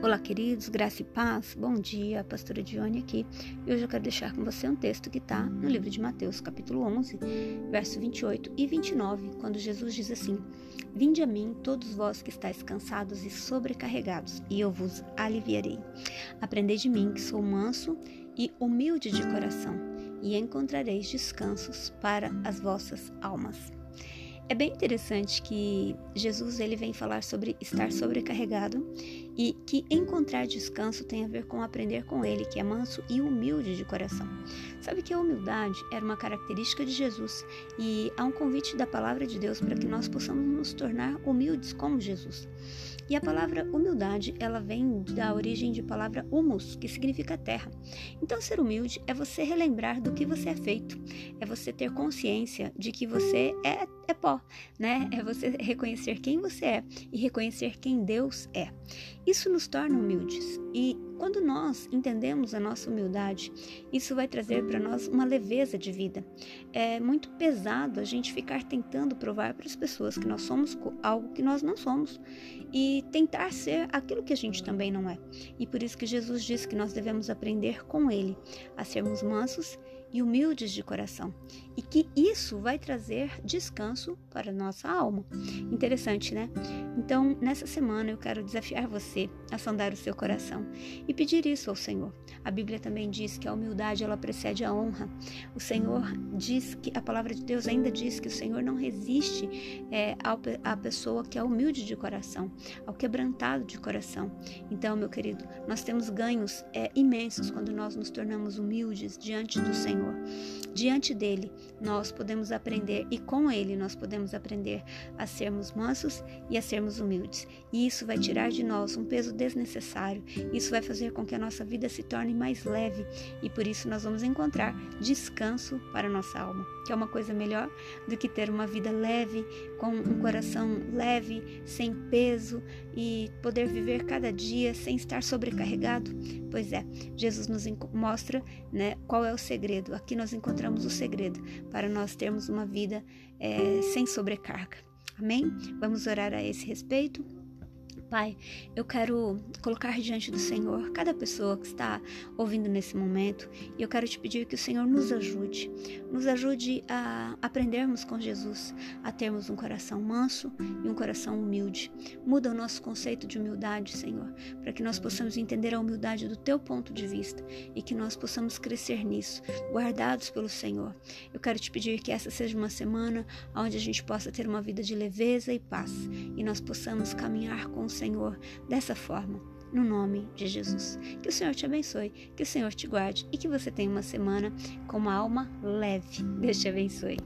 Olá, queridos, graça e paz. Bom dia, pastora Dione aqui. E hoje eu quero deixar com você um texto que está no livro de Mateus, capítulo 11, verso 28 e 29, quando Jesus diz assim: Vinde a mim, todos vós que estáis cansados e sobrecarregados, e eu vos aliviarei. Aprendei de mim, que sou manso e humilde de coração, e encontrareis descansos para as vossas almas. É bem interessante que Jesus ele vem falar sobre estar sobrecarregado e que encontrar descanso tem a ver com aprender com ele, que é manso e humilde de coração. Sabe que a humildade era uma característica de Jesus e há um convite da palavra de Deus para que nós possamos nos tornar humildes como Jesus. E a palavra humildade, ela vem da origem de palavra humus, que significa terra. Então, ser humilde é você relembrar do que você é feito, é você ter consciência de que você é, é pó, né? É você reconhecer quem você é e reconhecer quem Deus é. Isso nos torna humildes. E quando nós entendemos a nossa humildade, isso vai trazer para nós uma leveza de vida. É muito pesado a gente ficar tentando provar para as pessoas que nós somos algo que nós não somos e tentar ser aquilo que a gente também não é. E por isso que Jesus diz que nós devemos aprender com Ele a sermos mansos e humildes de coração, e que isso vai trazer descanso para nossa alma. Interessante, né? Então, nessa semana eu quero desafiar você a sondar o seu coração e pedir isso ao Senhor. A Bíblia também diz que a humildade ela precede a honra. O Senhor diz que a palavra de Deus ainda diz que o Senhor não resiste é, à pessoa que é humilde de coração, ao quebrantado de coração. Então, meu querido, nós temos ganhos é, imensos quando nós nos tornamos humildes diante do Senhor. Diante dele, nós podemos aprender e com ele nós podemos aprender a sermos mansos e a sermos humildes. E isso vai tirar de nós um peso desnecessário. Isso vai fazer com que a nossa vida se torne mais leve e por isso nós vamos encontrar descanso para a nossa alma, que é uma coisa melhor do que ter uma vida leve, com um coração leve, sem peso e poder viver cada dia sem estar sobrecarregado. Pois é, Jesus nos mostra, né, qual é o segredo. Aqui nós encontramos o segredo para nós termos uma vida é, sem sobrecarga. Amém? Vamos orar a esse respeito. Pai, eu quero colocar diante do Senhor cada pessoa que está ouvindo nesse momento e eu quero te pedir que o Senhor nos ajude, nos ajude a aprendermos com Jesus, a termos um coração manso e um coração humilde. Muda o nosso conceito de humildade, Senhor, para que nós possamos entender a humildade do teu ponto de vista e que nós possamos crescer nisso, guardados pelo Senhor. Eu quero te pedir que essa seja uma semana onde a gente possa ter uma vida de leveza e paz e nós possamos caminhar com o Senhor dessa forma, no nome de Jesus. Que o Senhor te abençoe, que o Senhor te guarde e que você tenha uma semana com uma alma leve. Deus te abençoe.